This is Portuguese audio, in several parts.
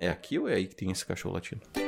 É aqui ou é aí que tem esse cachorro latindo?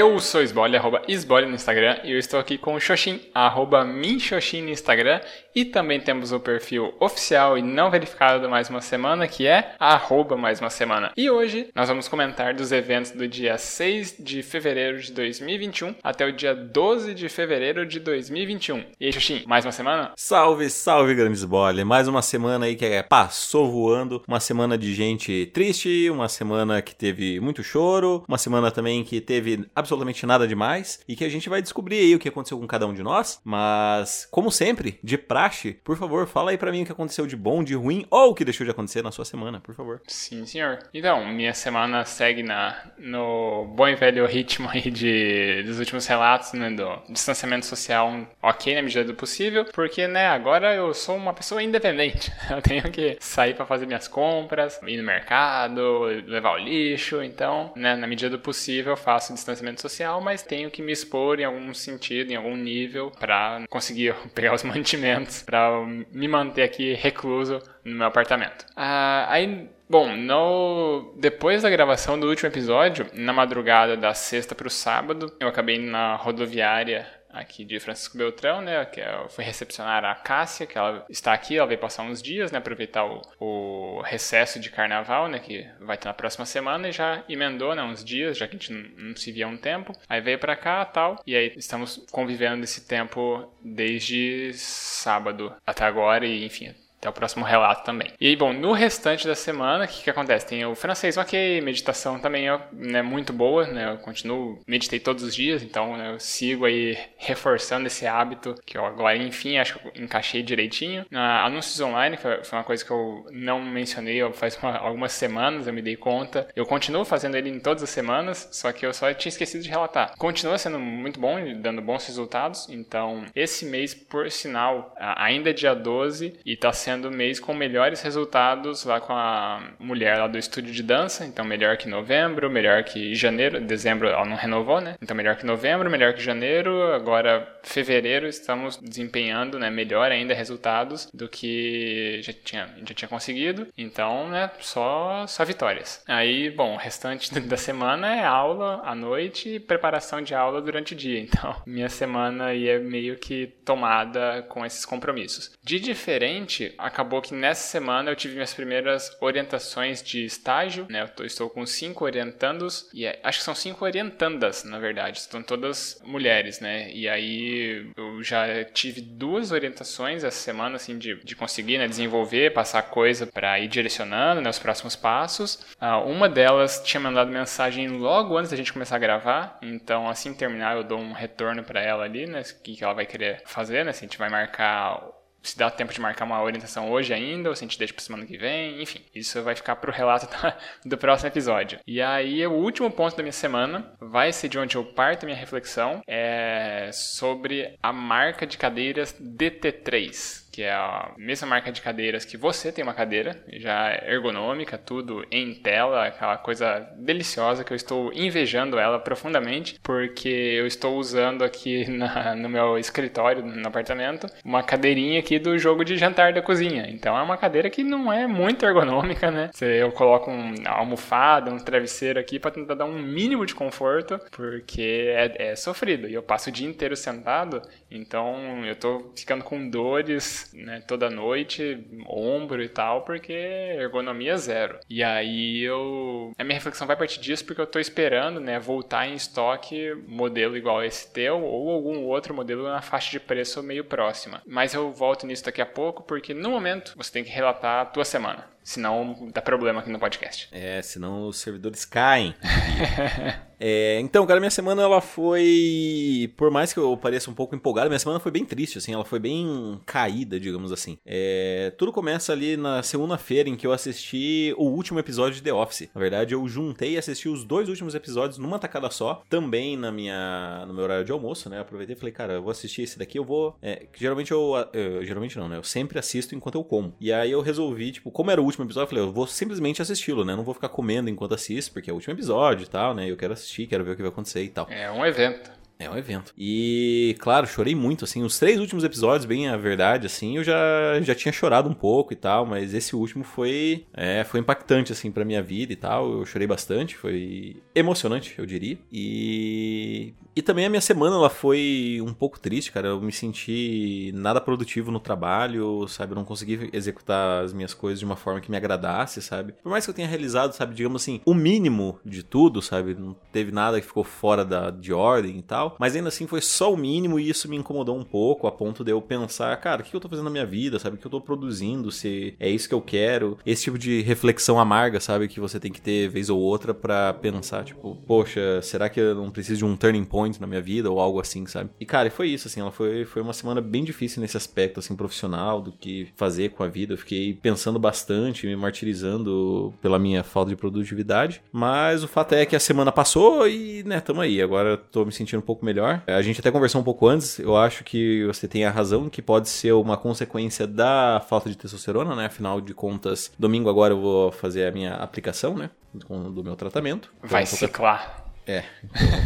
Eu sou Sbole, arroba Sbole no Instagram, e eu estou aqui com o Xoxin, arroba Minxoxin no Instagram, e também temos o perfil oficial e não verificado do Mais Uma Semana, que é arroba Mais Uma Semana. E hoje nós vamos comentar dos eventos do dia 6 de fevereiro de 2021 até o dia 12 de fevereiro de 2021. E aí, Xoxin, mais uma semana? Salve, salve, grande Sbole! Mais uma semana aí que é, passou voando, uma semana de gente triste, uma semana que teve muito choro, uma semana também que teve absolutamente nada demais e que a gente vai descobrir aí o que aconteceu com cada um de nós. Mas, como sempre, de praxe, por favor, fala aí para mim o que aconteceu de bom, de ruim ou o que deixou de acontecer na sua semana, por favor. Sim, senhor. Então, minha semana segue na, no bom e velho ritmo aí de, dos últimos relatos, né, do distanciamento social ok na medida do possível, porque, né, agora eu sou uma pessoa independente. Eu tenho que sair para fazer minhas compras, ir no mercado, levar o lixo, então, né, na medida do possível eu faço distanciamento social, mas tenho que me expor em algum sentido, em algum nível, para conseguir pegar os mantimentos, para me manter aqui recluso no meu apartamento. Ah, aí Bom, no... depois da gravação do último episódio, na madrugada da sexta para o sábado, eu acabei na rodoviária aqui de Francisco Beltrão, né, que eu fui recepcionar a Cássia, que ela está aqui, ela veio passar uns dias, né, aproveitar o, o recesso de carnaval, né, que vai ter na próxima semana e já emendou, né, uns dias, já que a gente não, não se via há um tempo. Aí veio para cá, tal, e aí estamos convivendo esse tempo desde sábado até agora e, enfim, até o próximo relato também. E bom, no restante da semana, o que, que acontece? Tem o francês, ok, meditação também é né, muito boa, né? Eu continuo, meditei todos os dias, então né, eu sigo aí reforçando esse hábito que eu agora, enfim, acho que eu encaixei direitinho. Na anúncios online, foi, foi uma coisa que eu não mencionei faz uma, algumas semanas, eu me dei conta. Eu continuo fazendo ele em todas as semanas, só que eu só tinha esquecido de relatar. Continua sendo muito bom, dando bons resultados, então esse mês, por sinal, ainda é dia 12 e tá sendo sendo o mês com melhores resultados lá com a mulher lá do estúdio de dança. Então, melhor que novembro, melhor que janeiro. Dezembro ela não renovou, né? Então, melhor que novembro, melhor que janeiro. Agora, fevereiro, estamos desempenhando né, melhor ainda resultados do que já tinha, já tinha conseguido. Então, né, só, só vitórias. Aí, bom, o restante da semana é aula à noite e preparação de aula durante o dia. Então, minha semana aí é meio que tomada com esses compromissos. De diferente, acabou que nessa semana eu tive minhas primeiras orientações de estágio, né? Eu tô, estou com cinco orientandos, e é, acho que são cinco orientandas, na verdade, estão todas mulheres, né? E aí eu já tive duas orientações essa semana, assim, de, de conseguir né, desenvolver, passar coisa para ir direcionando né, os próximos passos. Uh, uma delas tinha mandado mensagem logo antes da gente começar a gravar, então assim terminar eu dou um retorno para ela ali, né? O que, que ela vai querer fazer, né? Se a gente vai marcar se dá tempo de marcar uma orientação hoje ainda, ou se a gente deixa para semana que vem, enfim. Isso vai ficar pro relato da, do próximo episódio. E aí, o último ponto da minha semana vai ser de onde eu parto minha reflexão, é sobre a marca de cadeiras DT3 que é a mesma marca de cadeiras que você tem uma cadeira, já ergonômica, tudo em tela, aquela coisa deliciosa que eu estou invejando ela profundamente, porque eu estou usando aqui na, no meu escritório, no apartamento, uma cadeirinha aqui do jogo de jantar da cozinha. Então é uma cadeira que não é muito ergonômica, né? Eu coloco uma almofada, um travesseiro aqui para tentar dar um mínimo de conforto, porque é, é sofrido. E eu passo o dia inteiro sentado, então eu tô ficando com dores né, toda noite, ombro e tal, porque ergonomia zero. E aí eu. A minha reflexão vai partir disso porque eu tô esperando, né, voltar em estoque modelo igual esse teu ou algum outro modelo na faixa de preço meio próxima. Mas eu volto nisso daqui a pouco porque no momento você tem que relatar a tua semana. Senão dá problema aqui no podcast. É, senão os servidores caem. É, então, cara, minha semana ela foi. Por mais que eu pareça um pouco empolgado, minha semana foi bem triste, assim, ela foi bem caída, digamos assim. É, tudo começa ali na segunda-feira em que eu assisti o último episódio de The Office. Na verdade, eu juntei e assisti os dois últimos episódios numa tacada só, também na minha, no meu horário de almoço, né? Aproveitei e falei, cara, eu vou assistir esse daqui, eu vou. É, geralmente eu, eu, Geralmente não, né? Eu sempre assisto enquanto eu como. E aí eu resolvi, tipo, como era o último episódio, eu falei, eu vou simplesmente assisti-lo, né? Não vou ficar comendo enquanto assisto, porque é o último episódio e tal, né? Eu quero assistir assistir, quero ver o que vai acontecer e tal. É um evento. É um evento. E, claro, chorei muito, assim. Os três últimos episódios, bem a verdade, assim, eu já, já tinha chorado um pouco e tal, mas esse último foi, é, foi impactante, assim, pra minha vida e tal. Eu chorei bastante, foi emocionante, eu diria. E e também a minha semana ela foi um pouco triste, cara. Eu me senti nada produtivo no trabalho, sabe? Eu não consegui executar as minhas coisas de uma forma que me agradasse, sabe? Por mais que eu tenha realizado, sabe, digamos assim, o mínimo de tudo, sabe? Não teve nada que ficou fora da, de ordem e tal. Mas ainda assim foi só o mínimo e isso me incomodou um pouco, a ponto de eu pensar, cara, o que eu tô fazendo na minha vida, sabe? O que eu tô produzindo, se é isso que eu quero. Esse tipo de reflexão amarga, sabe? Que você tem que ter vez ou outra para pensar, tipo, poxa, será que eu não preciso de um turning point? na minha vida ou algo assim, sabe? E cara, foi isso, assim, ela foi, foi uma semana bem difícil nesse aspecto, assim, profissional, do que fazer com a vida. Eu fiquei pensando bastante, me martirizando pela minha falta de produtividade, mas o fato é que a semana passou e, né, tamo aí. Agora tô me sentindo um pouco melhor. A gente até conversou um pouco antes, eu acho que você tem a razão, que pode ser uma consequência da falta de testosterona, né? Afinal de contas, domingo agora eu vou fazer a minha aplicação, né? Do meu tratamento. Vai então, ciclar. É,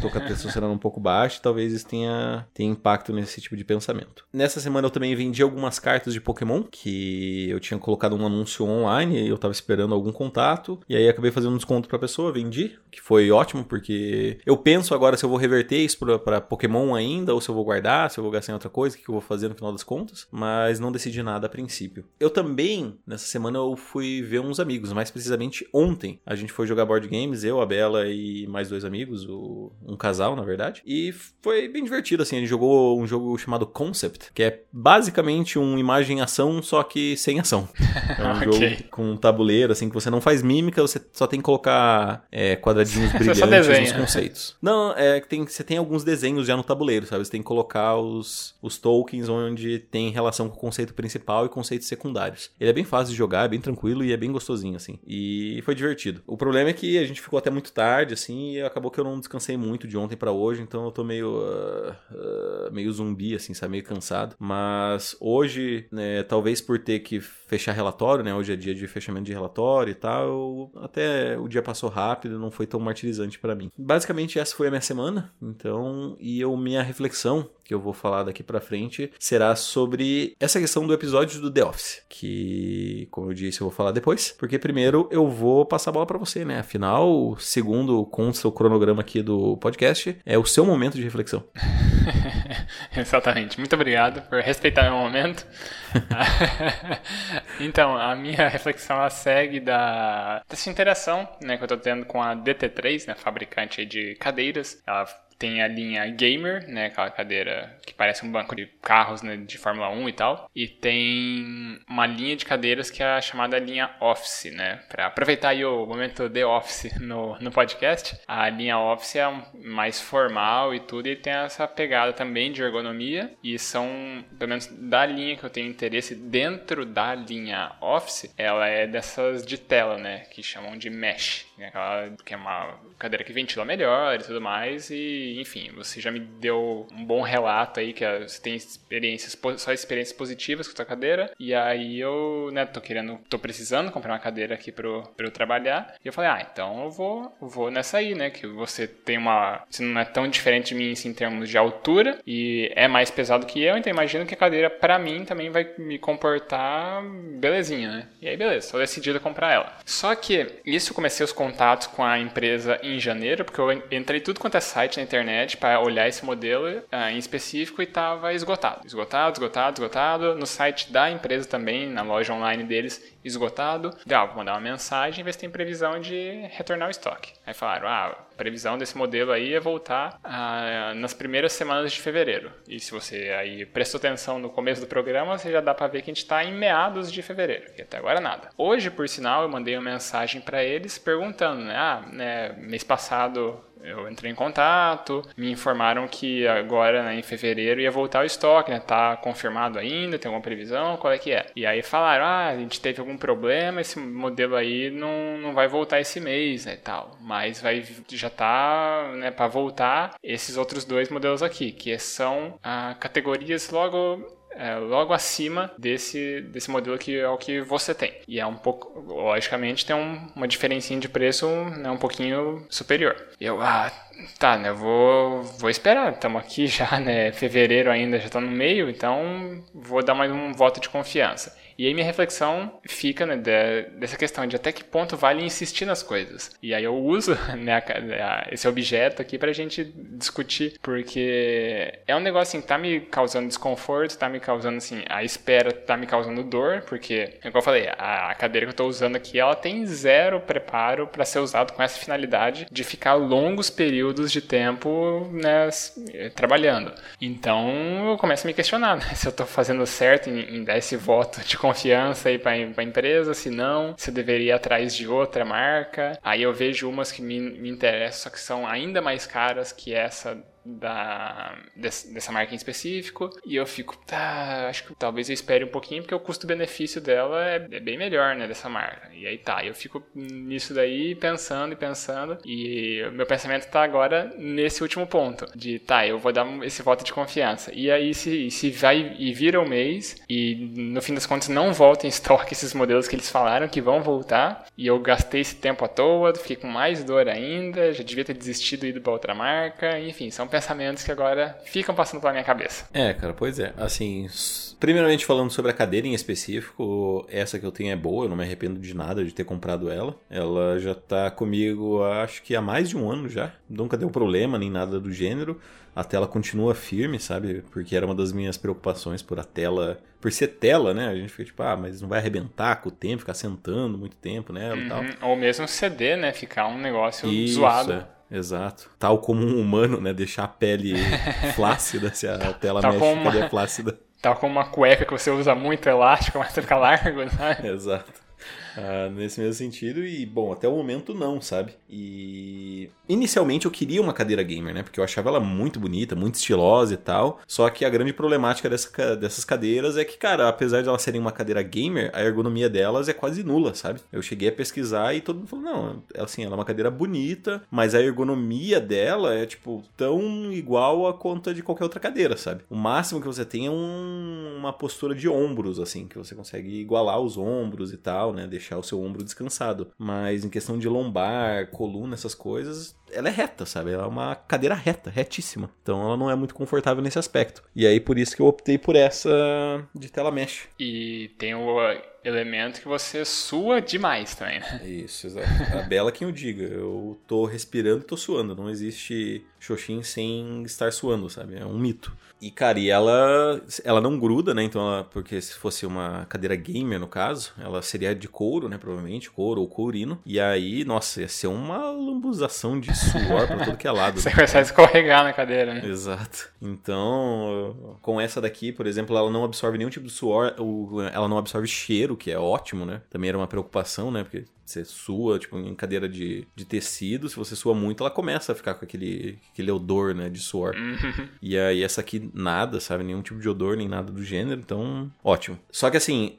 tô com a testosterona um pouco baixa, talvez isso tenha, tenha impacto nesse tipo de pensamento. Nessa semana eu também vendi algumas cartas de Pokémon, que eu tinha colocado um anúncio online e eu tava esperando algum contato, e aí acabei fazendo um desconto pra pessoa, vendi, que foi ótimo, porque eu penso agora se eu vou reverter isso pra Pokémon ainda, ou se eu vou guardar, se eu vou gastar em outra coisa, o que eu vou fazer no final das contas, mas não decidi nada a princípio. Eu também, nessa semana, eu fui ver uns amigos, mais precisamente ontem, a gente foi jogar board games, eu, a Bela e mais dois amigos, amigos, o, um casal, na verdade. E foi bem divertido, assim. Gente jogou um jogo chamado Concept, que é basicamente um imagem-ação, só que sem ação. É um okay. jogo com um tabuleiro, assim, que você não faz mímica, você só tem que colocar é, quadradinhos brilhantes nos conceitos. Não, é que tem, você tem alguns desenhos já no tabuleiro, sabe? Você tem que colocar os, os tokens onde tem relação com o conceito principal e conceitos secundários. Ele é bem fácil de jogar, é bem tranquilo e é bem gostosinho, assim. E foi divertido. O problema é que a gente ficou até muito tarde, assim, e acabou que eu não descansei muito de ontem para hoje, então eu tô meio uh, uh, meio zumbi assim, sabe, meio cansado. Mas hoje, né, talvez por ter que fechar relatório, né, hoje é dia de fechamento de relatório e tal, até o dia passou rápido, não foi tão martirizante para mim. Basicamente essa foi a minha semana, então, e eu minha reflexão que eu vou falar daqui para frente será sobre essa questão do episódio do The Office, que, como eu disse, eu vou falar depois, porque primeiro eu vou passar a bola para você, né? Afinal, segundo consta o cronograma aqui do podcast, é o seu momento de reflexão. Exatamente. Muito obrigado por respeitar meu momento. então, a minha reflexão ela segue da dessa interação, né, que eu estou tendo com a DT3, né, fabricante de cadeiras. Ela tem a linha Gamer, né, aquela cadeira que parece um banco de carros né, de Fórmula 1 e tal. E tem uma linha de cadeiras que é a chamada linha Office, né? Para aproveitar aí o momento The Office no, no podcast, a linha Office é mais formal e tudo, e tem essa pegada também de ergonomia. E são, pelo menos da linha que eu tenho interesse, dentro da linha Office, ela é dessas de tela, né? Que chamam de mesh, né, aquela, que é uma cadeira que ventila melhor e tudo mais. E enfim, você já me deu um bom relato aí que você tem experiências, só experiências positivas com a sua cadeira. E aí eu, né, tô querendo, tô precisando comprar uma cadeira aqui pro, pra eu trabalhar. E eu falei, ah, então eu vou, vou nessa aí, né? Que você tem uma. Você não é tão diferente de mim assim, em termos de altura e é mais pesado que eu, então imagino que a cadeira para mim também vai me comportar belezinha, né? E aí, beleza, tô decidido a comprar ela. Só que isso eu comecei os contatos com a empresa em janeiro, porque eu entrei tudo quanto é site na internet para olhar esse modelo uh, em específico e estava esgotado. Esgotado, esgotado, esgotado. No site da empresa também, na loja online deles, esgotado. Deu, ah, vou mandar uma mensagem e ver se tem previsão de retornar o estoque. Aí falaram, ah, a previsão desse modelo aí é voltar ah, nas primeiras semanas de fevereiro. E se você aí prestou atenção no começo do programa, você já dá para ver que a gente está em meados de fevereiro, e até agora nada. Hoje, por sinal, eu mandei uma mensagem para eles perguntando, né, ah, né, mês passado eu entrei em contato, me informaram que agora, né, em fevereiro, ia voltar o estoque, né? Tá confirmado ainda, tem alguma previsão, qual é que é? E aí falaram, ah, a gente teve algum problema, esse modelo aí não, não vai voltar esse mês, né, tal. Mas vai, já tá, né, para voltar esses outros dois modelos aqui, que são ah, categorias logo é, logo acima desse, desse modelo que é o que você tem. E é um pouco, logicamente, tem um, uma diferença de preço né, um pouquinho superior. Eu, ah, tá, né, eu vou, vou esperar, estamos aqui já, né, fevereiro ainda, já está no meio, então vou dar mais um voto de confiança. E aí minha reflexão fica né, de, dessa questão de até que ponto vale insistir nas coisas. E aí eu uso né, esse objeto aqui pra gente discutir, porque é um negócio assim, tá me causando desconforto, tá me causando assim, a espera tá me causando dor, porque, como eu falei, a, a cadeira que eu tô usando aqui, ela tem zero preparo para ser usado com essa finalidade de ficar longos períodos de tempo né, trabalhando. Então eu começo a me questionar né, se eu tô fazendo certo em, em dar esse voto de confiança aí para a empresa, se não, se eu deveria ir atrás de outra marca. Aí eu vejo umas que me, me interessam, só que são ainda mais caras que essa da, dessa marca em específico. E eu fico, tá, acho que talvez eu espere um pouquinho, porque o custo-benefício dela é, é, bem melhor, né, dessa marca. E aí tá, eu fico nisso daí pensando e pensando. E meu pensamento tá agora nesse último ponto: de tá, eu vou dar esse voto de confiança. E aí, se, se vai e vira o um mês, e no fim das contas não volta em estoque esses modelos que eles falaram que vão voltar, e eu gastei esse tempo à toa, fiquei com mais dor ainda, já devia ter desistido e ido pra outra marca, enfim, são pensamentos que agora ficam passando pela minha cabeça. É, cara, pois é. Assim, primeiramente falando sobre a cadeira em específico, essa que eu tenho é boa, eu não me arrependo de nada de ter comprado ela. Ela já tá comigo, acho que há mais de um ano já. Nunca deu problema nem nada do gênero. A tela continua firme, sabe? Porque era uma das minhas preocupações por a tela. Por ser tela, né? A gente fica tipo, ah, mas não vai arrebentar com o tempo, ficar sentando muito tempo nela uhum. e tal. Uhum. Ou mesmo CD, né? Ficar um negócio Isso, zoado. É. Exato. Tal como um humano, né? Deixar a pele flácida, se a tela Tal mexe, uma... cadê flácida? Tal como uma cueca que você usa muito elástico, mas fica largo, né? Exato. Ah, nesse mesmo sentido, e bom, até o momento não, sabe? E inicialmente eu queria uma cadeira gamer, né? Porque eu achava ela muito bonita, muito estilosa e tal. Só que a grande problemática dessa, dessas cadeiras é que, cara, apesar de elas serem uma cadeira gamer, a ergonomia delas é quase nula, sabe? Eu cheguei a pesquisar e todo mundo falou: não, assim, ela é uma cadeira bonita, mas a ergonomia dela é, tipo, tão igual a conta de qualquer outra cadeira, sabe? O máximo que você tem é um, uma postura de ombros, assim, que você consegue igualar os ombros e tal, né? Deixar deixar o seu ombro descansado. Mas em questão de lombar, coluna, essas coisas, ela é reta, sabe? Ela é uma cadeira reta, retíssima. Então ela não é muito confortável nesse aspecto. E aí por isso que eu optei por essa de tela mesh. E tem o elemento que você sua demais também, né? Isso, exato. A Bela quem o diga. Eu tô respirando e tô suando. Não existe Xoxin sem estar suando, sabe? É um mito. E, cara, e ela, ela não gruda, né? Então, ela, porque se fosse uma cadeira gamer, no caso, ela seria de couro, né? Provavelmente, couro ou courino. E aí, nossa, ia ser uma lambuzação de suor pra todo que é lado. Você né? começa a escorregar na cadeira, né? Exato. Então, com essa daqui, por exemplo, ela não absorve nenhum tipo de suor, ela não absorve cheiro, que é ótimo, né? Também era uma preocupação, né? Porque você sua, tipo, em cadeira de, de tecido, se você sua muito, ela começa a ficar com aquele, aquele odor, né, de suor. Uhum. E aí essa aqui, nada, sabe? Nenhum tipo de odor, nem nada do gênero, então, ótimo. Só que assim,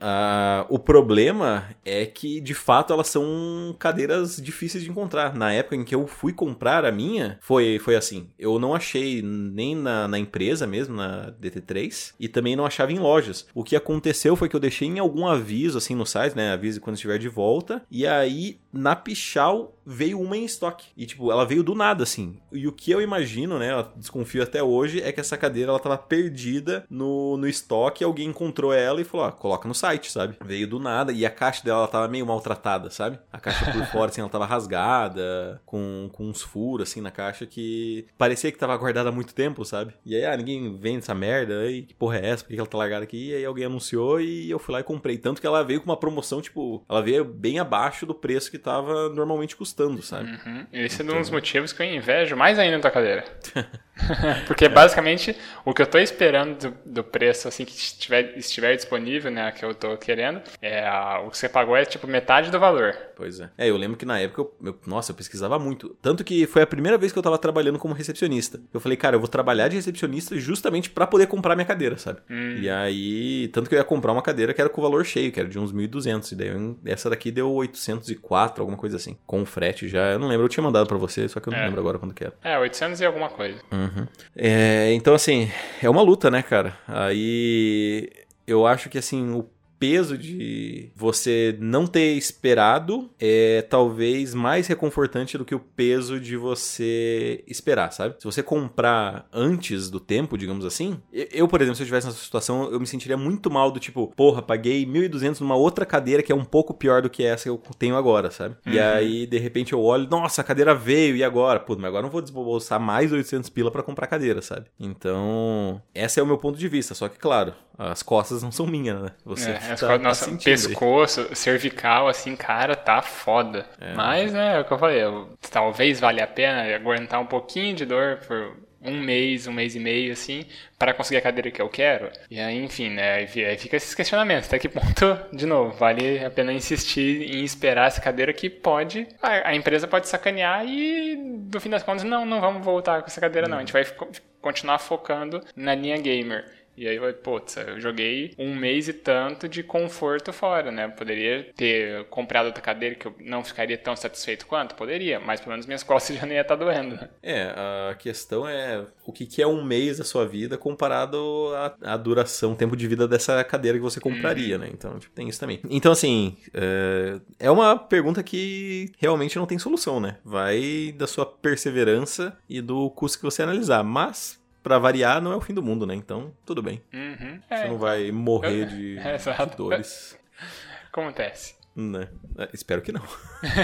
o problema é que, de fato, elas são cadeiras difíceis de encontrar. Na época em que eu fui comprar a minha, foi, foi assim. Eu não achei nem na, na empresa mesmo, na DT3, e também não achava em lojas. O que aconteceu foi que eu deixei em algum aviso, assim, no site, né, aviso quando estiver de volta, e aí na Pichal veio uma em estoque. E, tipo, ela veio do nada, assim. E o que eu imagino, né? Eu desconfio até hoje, é que essa cadeira ela tava perdida no, no estoque. Alguém encontrou ela e falou: ó, coloca no site, sabe? Veio do nada. E a caixa dela ela tava meio maltratada, sabe? A caixa por fora, assim, ela tava rasgada, com, com uns furos, assim, na caixa que parecia que tava guardada há muito tempo, sabe? E aí, ah, ninguém vende essa merda. Aí, que porra é essa? Por que ela tá largada aqui? E aí alguém anunciou e eu fui lá e comprei. Tanto que ela veio com uma promoção, tipo, ela veio bem abaixo do preço que tava normalmente custando, sabe? Uhum. Esse então... é um dos motivos que eu invejo mais ainda da cadeira. Porque basicamente o que eu tô esperando do, do, preço assim que estiver, estiver disponível, né, que eu tô querendo, é a, o que você pagou é tipo metade do valor. Pois é. É, eu lembro que na época eu, eu, nossa, eu pesquisava muito, tanto que foi a primeira vez que eu tava trabalhando como recepcionista. Eu falei, cara, eu vou trabalhar de recepcionista justamente para poder comprar minha cadeira, sabe? Hum. E aí, tanto que eu ia comprar uma cadeira que era com o valor cheio, que era de uns 1.200, e daí eu, essa daqui deu 804, alguma coisa assim, com frete já. Eu não lembro, eu tinha mandado para você, só que eu não é. lembro agora quando que era. É, 800 e alguma coisa. Hum. Uhum. É, então, assim, é uma luta, né, cara? Aí eu acho que, assim, o peso de você não ter esperado é talvez mais reconfortante do que o peso de você esperar, sabe? Se você comprar antes do tempo, digamos assim, eu, por exemplo, se eu estivesse nessa situação, eu me sentiria muito mal do tipo, porra, paguei 1.200 numa outra cadeira que é um pouco pior do que essa que eu tenho agora, sabe? Uhum. E aí, de repente, eu olho, nossa, a cadeira veio, e agora? Pô, mas agora não vou desembolsar mais 800 pila para comprar cadeira, sabe? Então, esse é o meu ponto de vista, só que, claro, as costas não são minhas, né? Você é, tá, tá nossa, pescoço, aí. cervical, assim, cara, tá foda. É. Mas, né, é o que eu falei, talvez valha a pena aguentar um pouquinho de dor por um mês, um mês e meio, assim, para conseguir a cadeira que eu quero. E aí, enfim, né, aí fica esses questionamentos. Até que ponto, de novo, vale a pena insistir em esperar essa cadeira que pode, a, a empresa pode sacanear e, no fim das contas, não, não vamos voltar com essa cadeira, não. A gente vai continuar focando na linha gamer. E aí vai, putz, eu joguei um mês e tanto de conforto fora, né? Poderia ter comprado outra cadeira que eu não ficaria tão satisfeito quanto? Poderia, mas pelo menos minhas costas já nem ia estar tá doendo. Né? É, a questão é o que é um mês da sua vida comparado à, duração, o tempo de vida dessa cadeira que você compraria, uhum. né? Então, tipo, tem isso também. Então, assim, é, é uma pergunta que realmente não tem solução, né? Vai da sua perseverança e do custo que você analisar, mas para variar, não é o fim do mundo, né? Então, tudo bem. Uhum. É, Você não vai morrer de, é, de dores. Acontece. Né? É, espero que não.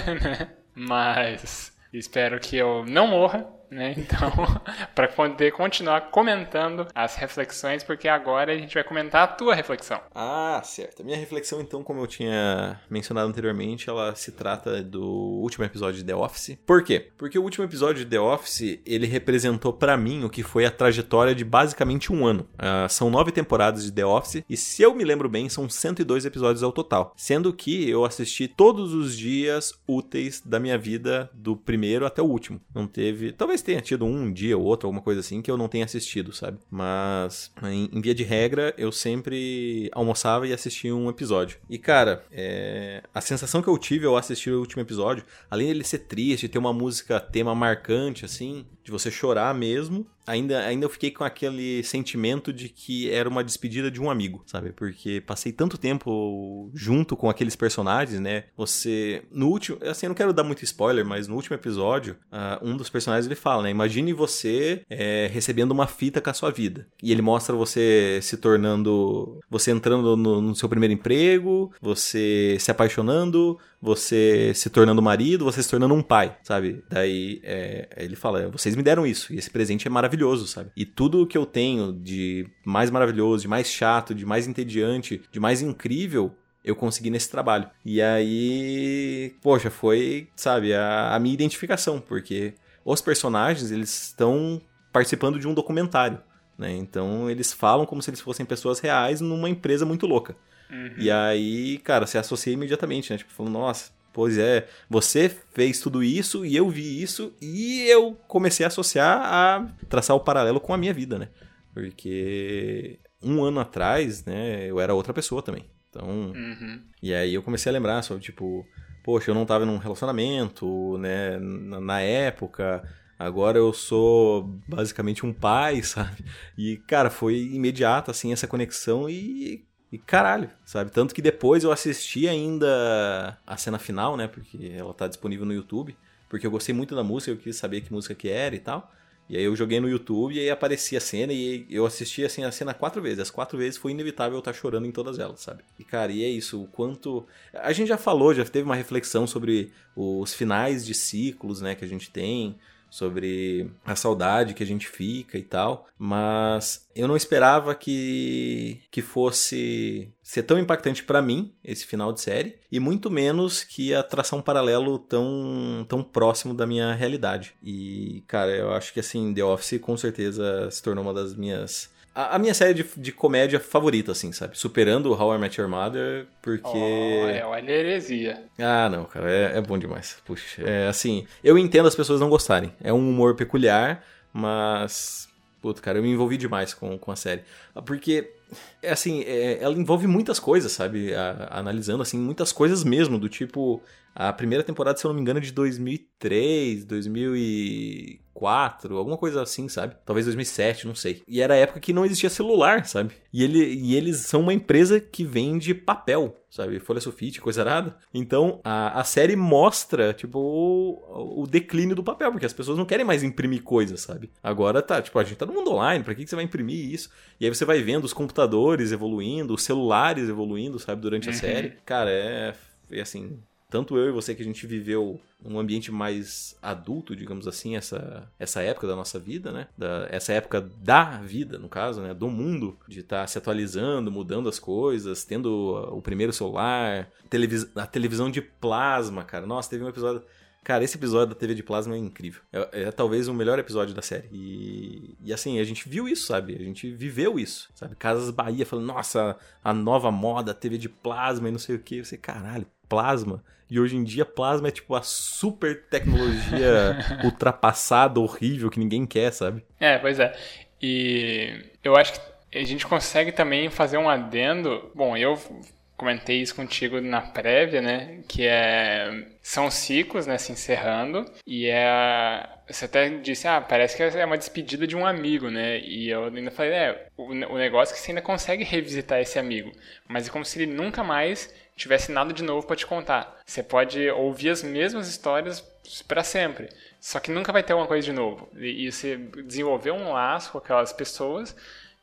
Mas espero que eu não morra né? Então, para poder continuar comentando as reflexões, porque agora a gente vai comentar a tua reflexão. Ah, certo. A minha reflexão, então, como eu tinha mencionado anteriormente, ela se trata do último episódio de The Office. Por quê? Porque o último episódio de The Office, ele representou para mim o que foi a trajetória de basicamente um ano. Uh, são nove temporadas de The Office, e se eu me lembro bem, são 102 episódios ao total. Sendo que eu assisti todos os dias úteis da minha vida, do primeiro até o último. Não teve... Talvez talvez tenha tido um dia ou outro, alguma coisa assim, que eu não tenha assistido, sabe? Mas, em, em via de regra, eu sempre almoçava e assistia um episódio. E, cara, é... a sensação que eu tive ao assistir o último episódio, além dele ser triste, ter uma música tema marcante, assim, de você chorar mesmo, ainda, ainda eu fiquei com aquele sentimento de que era uma despedida de um amigo, sabe? Porque passei tanto tempo junto com aqueles personagens, né? Você. No último. Assim, eu não quero dar muito spoiler, mas no último episódio, uh, um dos personagens ele fala, né? Imagine você é, recebendo uma fita com a sua vida. E ele mostra você se tornando. Você entrando no, no seu primeiro emprego, você se apaixonando, você se tornando marido, você se tornando um pai, sabe? Daí é, ele fala: vocês me deram isso, e esse presente é maravilhoso, sabe? E tudo que eu tenho de mais maravilhoso, de mais chato, de mais entediante, de mais incrível, eu consegui nesse trabalho. E aí, poxa, foi, sabe, a, a minha identificação, porque os personagens, eles estão participando de um documentário, né? Então eles falam como se eles fossem pessoas reais numa empresa muito louca. Uhum. E aí, cara, se associa imediatamente, né? Tipo, falando, nossa, pois é, você fez tudo isso e eu vi isso e eu comecei a associar a traçar o paralelo com a minha vida, né? Porque um ano atrás, né, eu era outra pessoa também. Então, uhum. e aí eu comecei a lembrar sobre, tipo, poxa, eu não tava num relacionamento, né, na, na época, agora eu sou basicamente um pai, sabe? E, cara, foi imediato, assim, essa conexão e e caralho, sabe? Tanto que depois eu assisti ainda a cena final, né? Porque ela tá disponível no YouTube. Porque eu gostei muito da música, eu quis saber que música que era e tal. E aí eu joguei no YouTube e aí aparecia a cena e eu assisti assim a cena quatro vezes. As quatro vezes foi inevitável eu estar chorando em todas elas, sabe? E cara, e é isso, o quanto. A gente já falou, já teve uma reflexão sobre os finais de ciclos, né, que a gente tem sobre a saudade que a gente fica e tal, mas eu não esperava que que fosse ser tão impactante para mim esse final de série e muito menos que ia traçar um paralelo tão tão próximo da minha realidade. E cara, eu acho que assim The Office com certeza se tornou uma das minhas a, a, minha série de, de comédia favorita, assim, sabe? Superando o How I Met Your Mother, porque. Oh, é uma heresia. Ah, não, cara, é, é bom demais. Puxa, é assim. Eu entendo as pessoas não gostarem. É um humor peculiar, mas. Puta, cara, eu me envolvi demais com, com a série. Porque é assim, é, ela envolve muitas coisas, sabe? A, analisando, assim, muitas coisas mesmo, do tipo. A primeira temporada, se eu não me engano, é de 2003, 2004, alguma coisa assim, sabe? Talvez 2007, não sei. E era a época que não existia celular, sabe? E, ele, e eles são uma empresa que vende papel, sabe? Folha sulfite, coisa arada. Então, a, a série mostra, tipo, o, o, declínio do papel, porque as pessoas não querem mais imprimir coisas, sabe? Agora tá, tipo, a gente tá no mundo online, pra que, que você vai imprimir isso? E aí você vai vendo os computadores evoluindo, os celulares evoluindo, sabe? Durante a uhum. série. Cara, é, é assim, tanto eu e você que a gente viveu um ambiente mais adulto, digamos assim, essa, essa época da nossa vida, né? Da, essa época da vida, no caso, né? Do mundo, de estar tá se atualizando, mudando as coisas, tendo o primeiro celular, televis a televisão de plasma, cara. Nossa, teve um episódio. Cara, esse episódio da TV de plasma é incrível. É, é, talvez o melhor episódio da série. E, e assim, a gente viu isso, sabe? A gente viveu isso, sabe? Casas Bahia falando, nossa, a nova moda, TV de plasma e não sei o que. Você, caralho, plasma. E hoje em dia, plasma é tipo a super tecnologia ultrapassada, horrível, que ninguém quer, sabe? É, pois é. E eu acho que a gente consegue também fazer um adendo. Bom, eu comentei isso contigo na prévia, né? Que é são ciclos, né, se encerrando e é você até disse, ah, parece que é uma despedida de um amigo, né? E eu ainda falei, é, o, negócio é que você ainda consegue revisitar esse amigo, mas é como se ele nunca mais tivesse nada de novo para te contar. Você pode ouvir as mesmas histórias para sempre, só que nunca vai ter alguma coisa de novo. E, você desenvolver um laço com aquelas pessoas,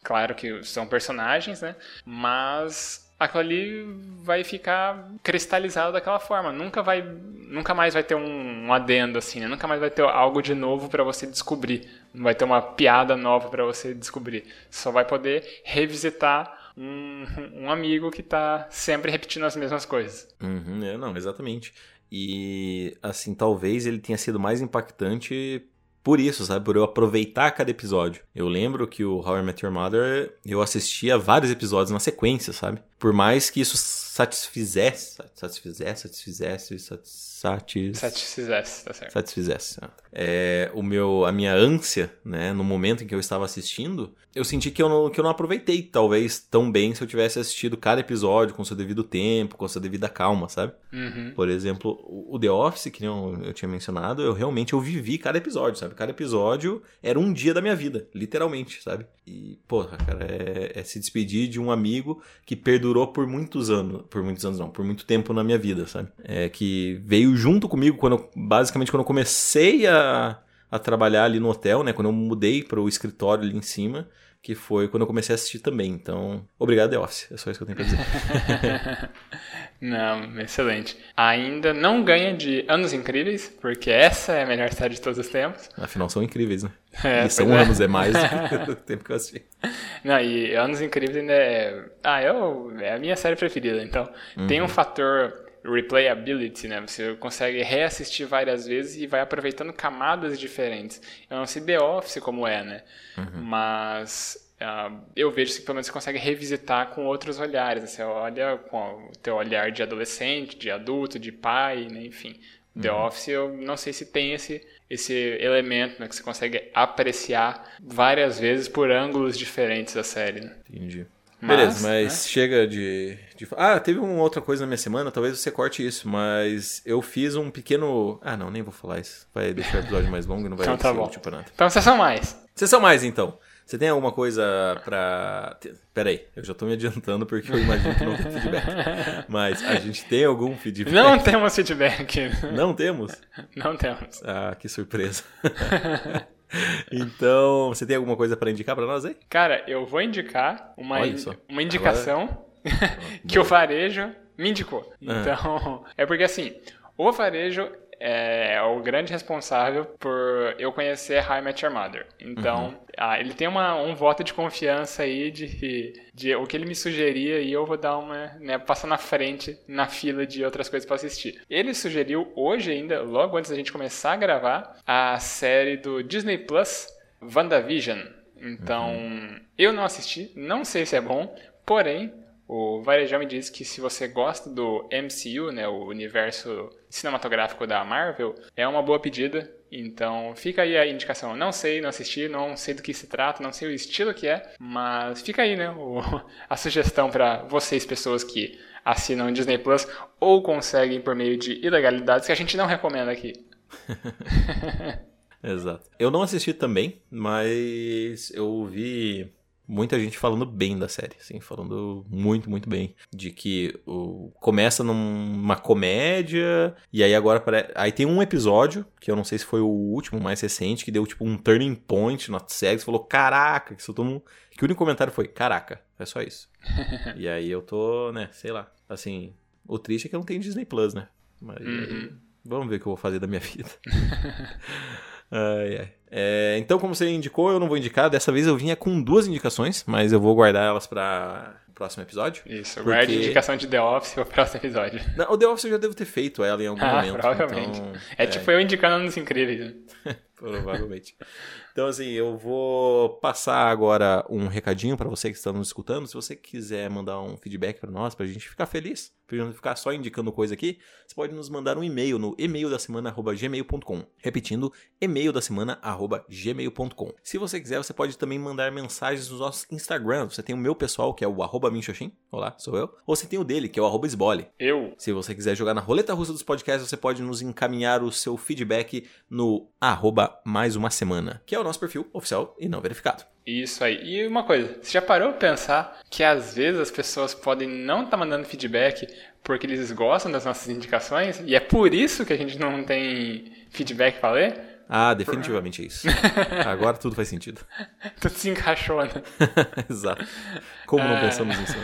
claro que são personagens, né? Mas aquilo ali vai ficar cristalizado daquela forma. Nunca vai, nunca mais vai ter um, um adendo assim, né? Nunca mais vai ter algo de novo para você descobrir. Não vai ter uma piada nova para você descobrir. Só vai poder revisitar um, um amigo que está sempre repetindo as mesmas coisas. Uhum, é, não, exatamente. E assim, talvez ele tenha sido mais impactante por isso, sabe? Por eu aproveitar cada episódio. Eu lembro que o How I Met Your Mother, eu assistia vários episódios na sequência, sabe? Por mais que isso satisfizesse, satisfizesse, satisfizesse, satisfizesse, satisfizesse, tá certo. Satisfizesse. É, o meu, a minha ânsia, né, no momento em que eu estava assistindo, eu senti que eu não, que eu não aproveitei, talvez, tão bem se eu tivesse assistido cada episódio com seu devido tempo, com sua devida calma, sabe? Uhum. Por exemplo, o The Office, que eu, eu tinha mencionado, eu realmente eu vivi cada episódio, sabe? Cada episódio era um dia da minha vida, literalmente, sabe? E, porra, cara, é, é se despedir de um amigo que perdurou por muitos anos, por muitos anos não, por muito tempo na minha vida, sabe? É que veio junto comigo quando eu, basicamente quando eu comecei a, a trabalhar ali no hotel, né? Quando eu mudei para o escritório ali em cima, que foi quando eu comecei a assistir também. Então, obrigado The Office, é só isso que eu tenho pra dizer. não, excelente. Ainda não ganha de Anos Incríveis, porque essa é a melhor série de todos os tempos. Afinal, são incríveis, né? É, e são é. anos, é mais do tempo que eu assisti. Não, e Anos Incríveis ainda é. Ah, eu, é a minha série preferida. Então, uhum. tem um fator replayability, né? Você consegue reassistir várias vezes e vai aproveitando camadas diferentes. Eu não sei The Office como é, né? Uhum. Mas Uh, eu vejo que pelo menos você consegue revisitar com outros olhares. Né? Você olha com o teu olhar de adolescente, de adulto, de pai, né? enfim. The uhum. Office, eu não sei se tem esse, esse elemento, né? Que você consegue apreciar várias vezes por ângulos diferentes da série. Né? Entendi. Mas, Beleza, mas né? chega de, de, Ah, teve uma outra coisa na minha semana, talvez você corte isso, mas eu fiz um pequeno. Ah, não, nem vou falar isso. Vai deixar o episódio mais longo e não vai então, tá ser útil pra nada. Então, são mais. são mais, então. Você tem alguma coisa pra. Pera aí, eu já tô me adiantando porque eu imagino que não tem feedback. Mas a gente tem algum feedback? Não temos feedback. Não temos? Não temos. Ah, que surpresa. então, você tem alguma coisa para indicar para nós aí? Cara, eu vou indicar uma, uma indicação Agora... que o varejo me indicou. Ah. Então, é porque assim, o varejo é o grande responsável por eu conhecer High Met Your Mother. Então, uhum. ah, ele tem uma, um voto de confiança aí de, de o que ele me sugeria e eu vou dar uma, né, passar na frente na fila de outras coisas para assistir. Ele sugeriu hoje ainda, logo antes da gente começar a gravar, a série do Disney Plus, WandaVision. Então, uhum. eu não assisti, não sei se é bom, porém, o Varejão me disse que se você gosta do MCU, né, o universo cinematográfico da Marvel, é uma boa pedida Então fica aí a indicação. Não sei, não assisti, não sei do que se trata, não sei o estilo que é, mas fica aí, né? O, a sugestão para vocês, pessoas que assinam Disney Plus ou conseguem por meio de ilegalidades que a gente não recomenda aqui. Exato. Eu não assisti também, mas eu vi muita gente falando bem da série, assim, falando muito, muito bem. De que o, começa numa comédia, e aí agora parece. Aí tem um episódio, que eu não sei se foi o último, mais recente, que deu tipo um turning point na série, falou, caraca, que todo mundo. Que o único comentário foi, caraca, é só isso. e aí eu tô, né, sei lá. Assim, o triste é que eu não tenho Disney Plus, né? Mas uhum. aí, vamos ver o que eu vou fazer da minha vida. ai, ai. É, então, como você indicou, eu não vou indicar. Dessa vez eu vinha com duas indicações, mas eu vou guardar elas para próximo episódio. Isso, porque... guarde indicação de The Office para o próximo episódio. Não, o The Office eu já devo ter feito ela em algum ah, momento. Provavelmente. Então, é, é tipo eu indicando Anos Incríveis. Né? provavelmente. Então, assim, eu vou passar agora um recadinho para você que está nos escutando. Se você quiser mandar um feedback para nós, para a gente ficar feliz, para não ficar só indicando coisa aqui, você pode nos mandar um e-mail no e-mail da semana gmail.com. Repetindo, e-mail da semana gmail.com. Se você quiser, você pode também mandar mensagens nos nossos Instagram. Você tem o meu pessoal, que é o arroba Minxoxin. Olá, sou eu. Ou você tem o dele, que é o arroba Esbole. Eu. Se você quiser jogar na roleta russa dos podcasts, você pode nos encaminhar o seu feedback no arroba mais uma semana, que é o nosso perfil oficial e não verificado. Isso aí. E uma coisa, você já parou pra pensar que às vezes as pessoas podem não estar tá mandando feedback porque eles gostam das nossas indicações e é por isso que a gente não tem feedback para ler? Ah, definitivamente é isso. Agora tudo faz sentido. tudo se encaixou, né? Exato. Como não pensamos nisso?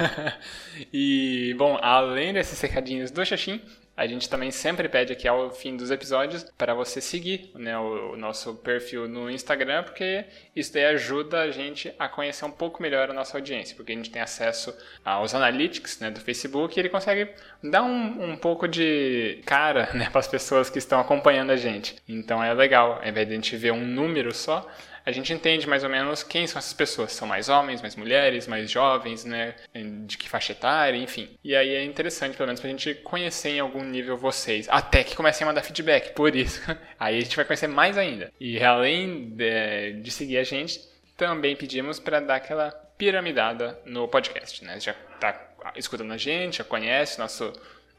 e, bom, além desses recadinhos do Xaxim, a gente também sempre pede aqui ao fim dos episódios para você seguir né, o, o, nosso perfil no Instagram, porque isso daí ajuda a gente a conhecer um pouco melhor a nossa audiência, porque a gente tem acesso aos analytics né, do Facebook e ele consegue dar um, um pouco de cara né, para as pessoas que estão acompanhando a gente. Então é legal, ao invés de a gente ver um número só, a gente entende mais ou menos quem são essas pessoas. São mais homens, mais mulheres, mais jovens, né? De que faixa etária, enfim. E aí é interessante, pelo menos, pra gente conhecer em algum nível vocês. Até que comecem a mandar feedback, por isso. Aí a gente vai conhecer mais ainda. E além de, de seguir a gente, também pedimos para dar aquela piramidada no podcast, né? Já tá escutando a gente, já conhece nosso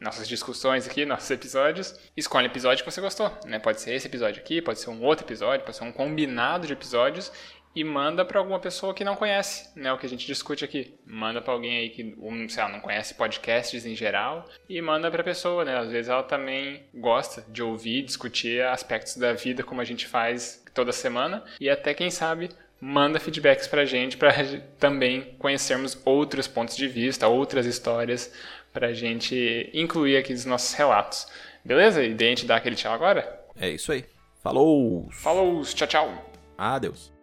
nossas discussões aqui, nossos episódios. Escolhe o episódio que você gostou, né? Pode ser esse episódio aqui, pode ser um outro episódio, pode ser um combinado de episódios e manda para alguma pessoa que não conhece, né, o que a gente discute aqui. Manda para alguém aí que, sei lá, não conhece podcasts em geral e manda para pessoa, né? Às vezes ela também gosta de ouvir, discutir aspectos da vida como a gente faz toda semana e até quem sabe manda feedbacks pra gente para também conhecermos outros pontos de vista, outras histórias para a gente incluir aqui nos nossos relatos. Beleza? E daí a gente dá aquele tchau agora? É isso aí. Falou! Falou! Tchau, tchau! Adeus!